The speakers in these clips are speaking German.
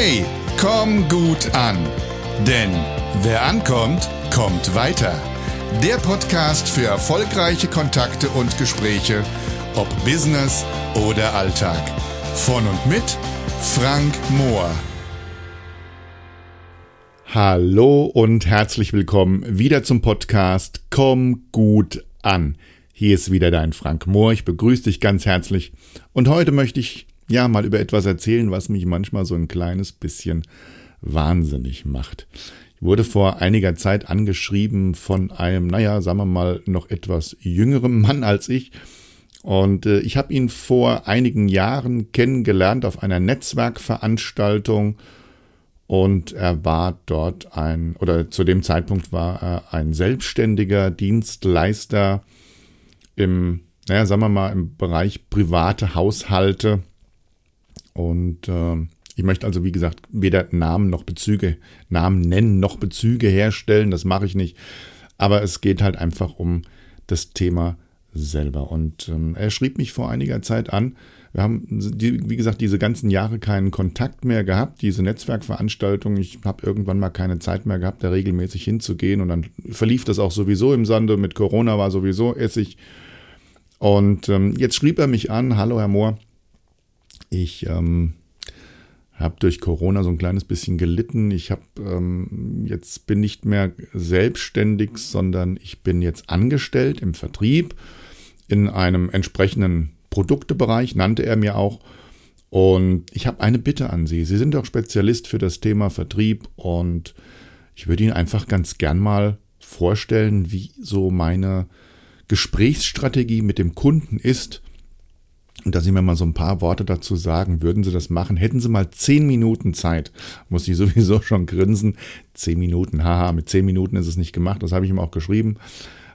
Hey, komm gut an. Denn wer ankommt, kommt weiter. Der Podcast für erfolgreiche Kontakte und Gespräche, ob Business oder Alltag. Von und mit Frank Mohr. Hallo und herzlich willkommen wieder zum Podcast Komm gut an. Hier ist wieder dein Frank Mohr. Ich begrüße dich ganz herzlich und heute möchte ich ja, mal über etwas erzählen, was mich manchmal so ein kleines bisschen wahnsinnig macht. Ich wurde vor einiger Zeit angeschrieben von einem, naja, sagen wir mal, noch etwas jüngerem Mann als ich. Und äh, ich habe ihn vor einigen Jahren kennengelernt auf einer Netzwerkveranstaltung. Und er war dort ein, oder zu dem Zeitpunkt war er ein selbstständiger Dienstleister im, naja, sagen wir mal, im Bereich private Haushalte und äh, ich möchte also, wie gesagt, weder Namen noch Bezüge, Namen nennen noch Bezüge herstellen. Das mache ich nicht. Aber es geht halt einfach um das Thema selber. Und ähm, er schrieb mich vor einiger Zeit an. Wir haben, die, wie gesagt, diese ganzen Jahre keinen Kontakt mehr gehabt, diese Netzwerkveranstaltung. Ich habe irgendwann mal keine Zeit mehr gehabt, da regelmäßig hinzugehen. Und dann verlief das auch sowieso im Sande. Mit Corona war sowieso Essig. Und ähm, jetzt schrieb er mich an, hallo Herr Mohr, ich ähm, habe durch Corona so ein kleines bisschen gelitten. Ich habe ähm, jetzt bin nicht mehr selbstständig, sondern ich bin jetzt angestellt im Vertrieb in einem entsprechenden Produktebereich, nannte er mir auch. Und ich habe eine Bitte an Sie. Sie sind doch Spezialist für das Thema Vertrieb und ich würde Ihnen einfach ganz gern mal vorstellen, wie so meine Gesprächsstrategie mit dem Kunden ist, und dass Sie mir mal so ein paar Worte dazu sagen, würden Sie das machen? Hätten Sie mal zehn Minuten Zeit? Muss ich sowieso schon grinsen. Zehn Minuten, haha, mit zehn Minuten ist es nicht gemacht. Das habe ich ihm auch geschrieben.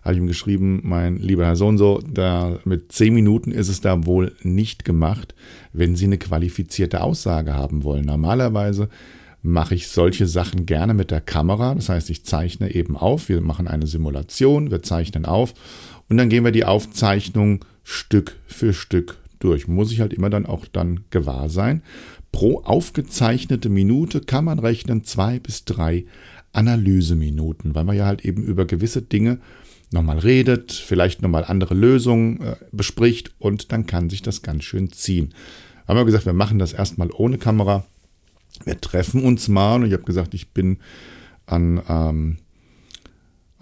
Habe ich ihm geschrieben, mein lieber Herr Sohn, so, da mit zehn Minuten ist es da wohl nicht gemacht, wenn Sie eine qualifizierte Aussage haben wollen. Normalerweise mache ich solche Sachen gerne mit der Kamera. Das heißt, ich zeichne eben auf. Wir machen eine Simulation, wir zeichnen auf und dann gehen wir die Aufzeichnung Stück für Stück durch. Muss ich halt immer dann auch dann gewahr sein. Pro aufgezeichnete Minute kann man rechnen zwei bis drei Analyseminuten, weil man ja halt eben über gewisse Dinge nochmal redet, vielleicht nochmal andere Lösungen äh, bespricht und dann kann sich das ganz schön ziehen. Haben wir gesagt, wir machen das erstmal ohne Kamera. Wir treffen uns mal und ich habe gesagt, ich bin an ähm,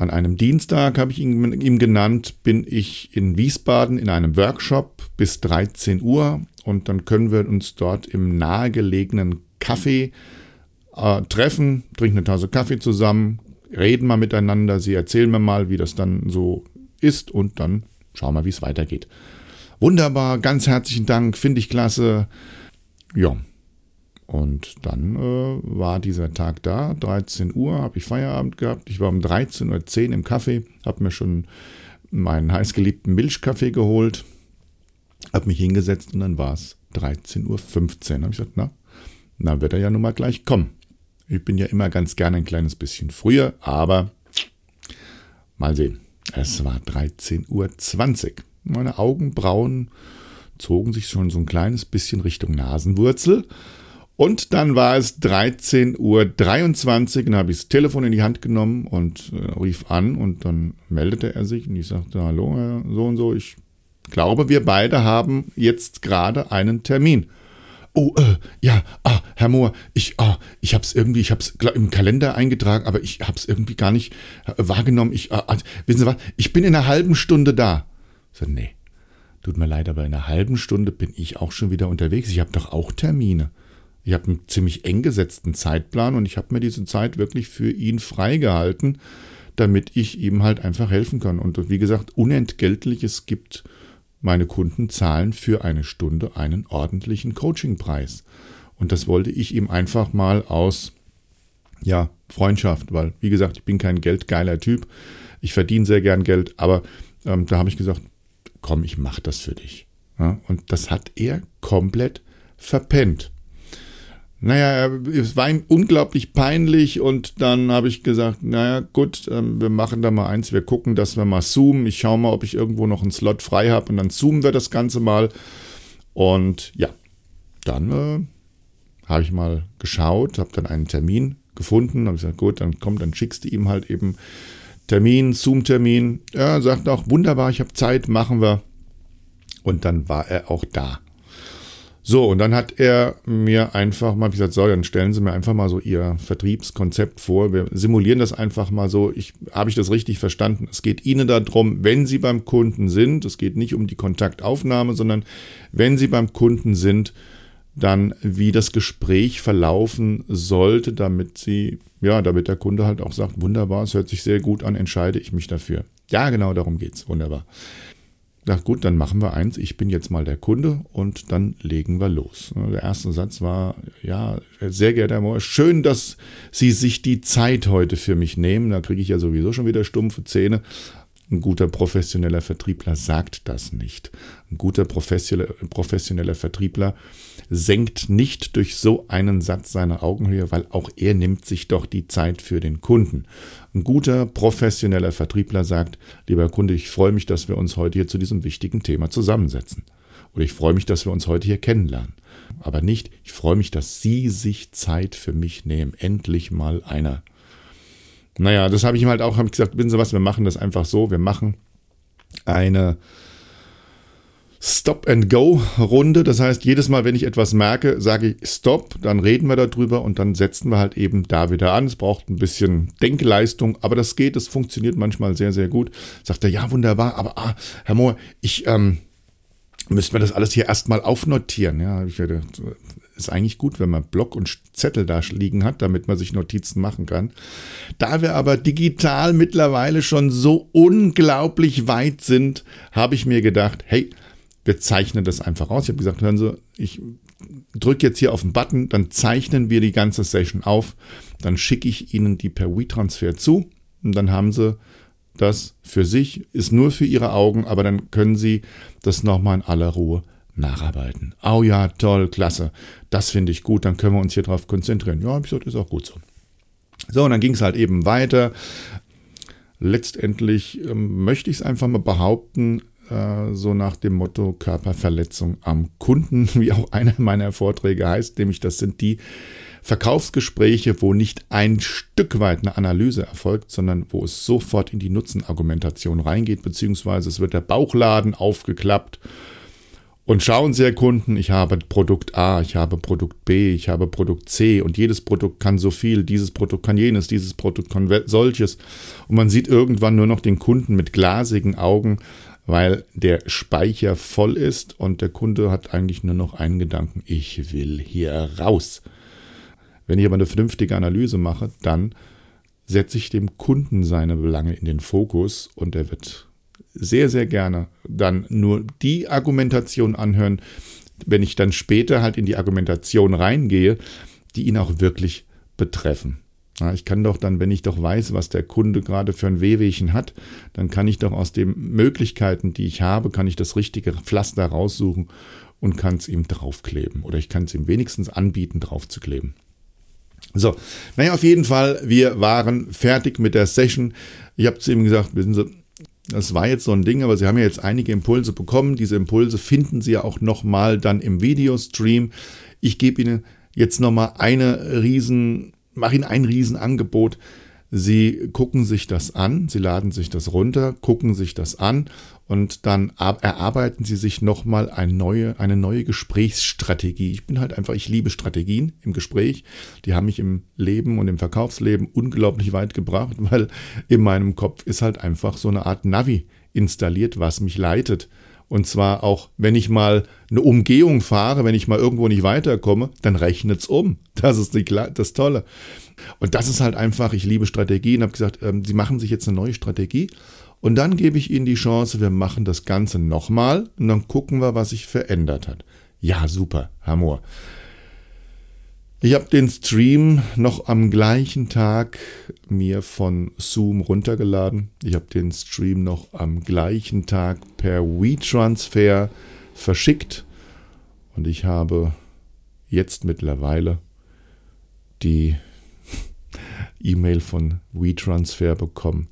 an einem Dienstag, habe ich ihn, ihm genannt, bin ich in Wiesbaden in einem Workshop bis 13 Uhr und dann können wir uns dort im nahegelegenen Café äh, treffen, trinken eine Tasse Kaffee zusammen, reden mal miteinander, sie erzählen mir mal, wie das dann so ist und dann schauen wir, wie es weitergeht. Wunderbar, ganz herzlichen Dank, finde ich klasse. Ja, und dann äh, war dieser Tag da, 13 Uhr, habe ich Feierabend gehabt. Ich war um 13.10 Uhr im Kaffee, habe mir schon meinen heißgeliebten Milchkaffee geholt, habe mich hingesetzt und dann war es 13.15 Uhr. Habe ich gesagt, na, na wird er ja nun mal gleich kommen. Ich bin ja immer ganz gerne ein kleines bisschen früher, aber mal sehen. Es war 13.20 Uhr. Meine Augenbrauen zogen sich schon so ein kleines bisschen Richtung Nasenwurzel. Und dann war es 13.23 Uhr dann habe ich das Telefon in die Hand genommen und äh, rief an und dann meldete er sich und ich sagte, hallo, Herr so und so, ich glaube, wir beide haben jetzt gerade einen Termin. Oh, äh, ja, ah, Herr Mohr, ich, ah, ich habe es irgendwie, ich habe es im Kalender eingetragen, aber ich habe es irgendwie gar nicht äh, wahrgenommen. Ich, ah, wissen Sie was, ich bin in einer halben Stunde da. Ich sagte, nee, tut mir leid, aber in einer halben Stunde bin ich auch schon wieder unterwegs. Ich habe doch auch Termine. Ich habe einen ziemlich eng gesetzten Zeitplan und ich habe mir diese Zeit wirklich für ihn freigehalten, damit ich ihm halt einfach helfen kann. Und wie gesagt, unentgeltlich, es gibt meine Kunden zahlen für eine Stunde einen ordentlichen Coachingpreis. Und das wollte ich ihm einfach mal aus, ja, Freundschaft, weil, wie gesagt, ich bin kein geldgeiler Typ. Ich verdiene sehr gern Geld, aber ähm, da habe ich gesagt, komm, ich mache das für dich. Ja, und das hat er komplett verpennt. Naja, es war unglaublich peinlich und dann habe ich gesagt, naja, gut, ähm, wir machen da mal eins, wir gucken, dass wir mal zoomen. Ich schaue mal, ob ich irgendwo noch einen Slot frei habe und dann zoomen wir das Ganze mal. Und ja, dann äh, habe ich mal geschaut, habe dann einen Termin gefunden, habe gesagt, gut, dann komm, dann schickst du ihm halt eben Termin, Zoom-Termin. Er sagt auch, wunderbar, ich habe Zeit, machen wir. Und dann war er auch da. So, und dann hat er mir einfach mal gesagt, so, dann stellen Sie mir einfach mal so Ihr Vertriebskonzept vor. Wir simulieren das einfach mal so. Ich, habe ich das richtig verstanden? Es geht Ihnen darum, wenn Sie beim Kunden sind, es geht nicht um die Kontaktaufnahme, sondern wenn Sie beim Kunden sind, dann wie das Gespräch verlaufen sollte, damit Sie, ja, damit der Kunde halt auch sagt, wunderbar, es hört sich sehr gut an, entscheide ich mich dafür. Ja, genau darum geht's. Wunderbar. Na gut, dann machen wir eins. Ich bin jetzt mal der Kunde und dann legen wir los. Der erste Satz war, ja, sehr geehrter Herr Mohr, schön, dass Sie sich die Zeit heute für mich nehmen. Da kriege ich ja sowieso schon wieder stumpfe Zähne. Ein guter professioneller Vertriebler sagt das nicht. Ein guter professioneller Vertriebler senkt nicht durch so einen Satz seine Augenhöhe, weil auch er nimmt sich doch die Zeit für den Kunden. Ein guter professioneller Vertriebler sagt, lieber Kunde, ich freue mich, dass wir uns heute hier zu diesem wichtigen Thema zusammensetzen. Oder ich freue mich, dass wir uns heute hier kennenlernen. Aber nicht, ich freue mich, dass Sie sich Zeit für mich nehmen. Endlich mal einer. Naja, das habe ich ihm halt auch ich gesagt, wissen Sie was, wir machen das einfach so, wir machen eine Stop-and-Go-Runde. Das heißt, jedes Mal, wenn ich etwas merke, sage ich Stop, dann reden wir darüber und dann setzen wir halt eben da wieder an. Es braucht ein bisschen Denkleistung, aber das geht, das funktioniert manchmal sehr, sehr gut. Sagt er, ja, wunderbar, aber ah, Herr Mohr, ich, ähm, müssen wir das alles hier erstmal aufnotieren. Ja, ich werde, ist eigentlich gut, wenn man Block und Zettel da liegen hat, damit man sich Notizen machen kann. Da wir aber digital mittlerweile schon so unglaublich weit sind, habe ich mir gedacht, hey, wir zeichnen das einfach aus. Ich habe gesagt, hören Sie, ich drücke jetzt hier auf den Button, dann zeichnen wir die ganze Session auf, dann schicke ich Ihnen die per WeTransfer zu und dann haben Sie das für sich, ist nur für Ihre Augen, aber dann können Sie das nochmal in aller Ruhe nacharbeiten. Oh ja, toll, klasse. Das finde ich gut, dann können wir uns hier drauf konzentrieren. Ja, habe ich ist auch gut so. So, und dann ging es halt eben weiter. Letztendlich ähm, möchte ich es einfach mal behaupten, äh, so nach dem Motto Körperverletzung am Kunden, wie auch einer meiner Vorträge heißt, nämlich das sind die Verkaufsgespräche, wo nicht ein Stück weit eine Analyse erfolgt, sondern wo es sofort in die Nutzenargumentation reingeht, beziehungsweise es wird der Bauchladen aufgeklappt und schauen Sie, Herr Kunden, ich habe Produkt A, ich habe Produkt B, ich habe Produkt C und jedes Produkt kann so viel, dieses Produkt kann jenes, dieses Produkt kann solches. Und man sieht irgendwann nur noch den Kunden mit glasigen Augen, weil der Speicher voll ist und der Kunde hat eigentlich nur noch einen Gedanken, ich will hier raus. Wenn ich aber eine vernünftige Analyse mache, dann setze ich dem Kunden seine Belange in den Fokus und er wird sehr, sehr gerne dann nur die Argumentation anhören, wenn ich dann später halt in die Argumentation reingehe, die ihn auch wirklich betreffen. Ja, ich kann doch dann, wenn ich doch weiß, was der Kunde gerade für ein Wehwehchen hat, dann kann ich doch aus den Möglichkeiten, die ich habe, kann ich das richtige Pflaster raussuchen und kann es ihm draufkleben. Oder ich kann es ihm wenigstens anbieten, draufzukleben. So, naja, auf jeden Fall, wir waren fertig mit der Session. Ich habe zu ihm gesagt, wissen Sie, das war jetzt so ein Ding, aber Sie haben ja jetzt einige Impulse bekommen. Diese Impulse finden Sie ja auch nochmal dann im Videostream. Ich gebe Ihnen jetzt nochmal eine riesen, mache Ihnen ein Riesenangebot. Sie gucken sich das an, Sie laden sich das runter, gucken sich das an und dann erarbeiten Sie sich nochmal eine neue, eine neue Gesprächsstrategie. Ich bin halt einfach, ich liebe Strategien im Gespräch. Die haben mich im Leben und im Verkaufsleben unglaublich weit gebracht, weil in meinem Kopf ist halt einfach so eine Art Navi installiert, was mich leitet. Und zwar auch, wenn ich mal eine Umgehung fahre, wenn ich mal irgendwo nicht weiterkomme, dann rechnet es um. Das ist die, das Tolle. Und das ist halt einfach, ich liebe Strategien, habe gesagt, ähm, Sie machen sich jetzt eine neue Strategie und dann gebe ich Ihnen die Chance, wir machen das Ganze nochmal und dann gucken wir, was sich verändert hat. Ja, super, Hamor. Ich habe den Stream noch am gleichen Tag mir von Zoom runtergeladen. Ich habe den Stream noch am gleichen Tag per WeTransfer verschickt. Und ich habe jetzt mittlerweile die E-Mail von WeTransfer bekommen.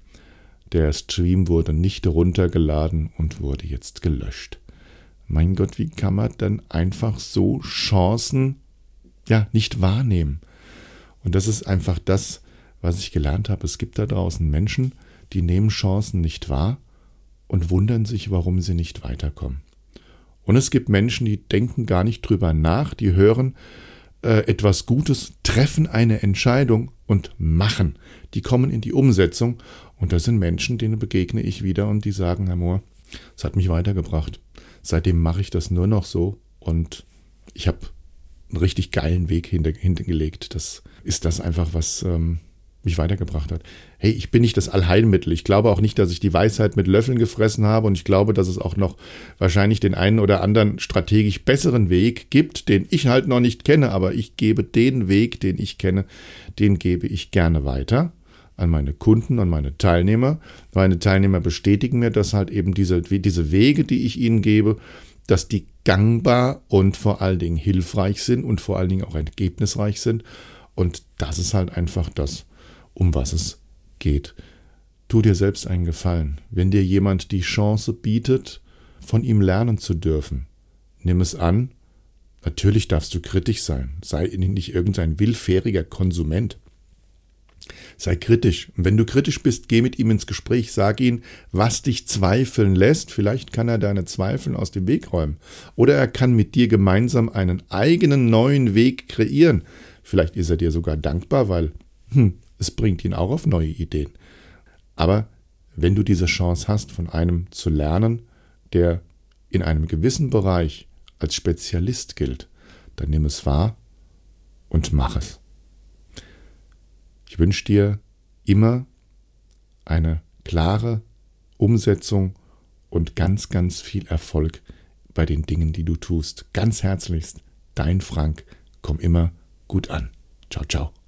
Der Stream wurde nicht runtergeladen und wurde jetzt gelöscht. Mein Gott, wie kann man dann einfach so Chancen ja, nicht wahrnehmen. Und das ist einfach das, was ich gelernt habe. Es gibt da draußen Menschen, die nehmen Chancen nicht wahr und wundern sich, warum sie nicht weiterkommen. Und es gibt Menschen, die denken gar nicht drüber nach, die hören äh, etwas Gutes, treffen eine Entscheidung und machen. Die kommen in die Umsetzung. Und das sind Menschen, denen begegne ich wieder und die sagen, Herr Mohr, es hat mich weitergebracht. Seitdem mache ich das nur noch so und ich habe einen richtig geilen Weg hinter, hintergelegt. Das ist das einfach, was ähm, mich weitergebracht hat. Hey, ich bin nicht das Allheilmittel. Ich glaube auch nicht, dass ich die Weisheit mit Löffeln gefressen habe und ich glaube, dass es auch noch wahrscheinlich den einen oder anderen strategisch besseren Weg gibt, den ich halt noch nicht kenne, aber ich gebe den Weg, den ich kenne, den gebe ich gerne weiter an meine Kunden, an meine Teilnehmer. Meine Teilnehmer bestätigen mir, dass halt eben diese, diese Wege, die ich ihnen gebe, dass die gangbar und vor allen Dingen hilfreich sind und vor allen Dingen auch ergebnisreich sind. Und das ist halt einfach das, um was es geht. Tu dir selbst einen Gefallen. Wenn dir jemand die Chance bietet, von ihm lernen zu dürfen, nimm es an. Natürlich darfst du kritisch sein. Sei nicht irgendein willfähriger Konsument. Sei kritisch. Und wenn du kritisch bist, geh mit ihm ins Gespräch, sag ihm, was dich zweifeln lässt. Vielleicht kann er deine Zweifel aus dem Weg räumen. Oder er kann mit dir gemeinsam einen eigenen neuen Weg kreieren. Vielleicht ist er dir sogar dankbar, weil hm, es bringt ihn auch auf neue Ideen. Aber wenn du diese Chance hast, von einem zu lernen, der in einem gewissen Bereich als Spezialist gilt, dann nimm es wahr und mach es. Ich wünsche dir immer eine klare Umsetzung und ganz, ganz viel Erfolg bei den Dingen, die du tust. Ganz herzlichst, dein Frank. Komm immer gut an. Ciao, ciao.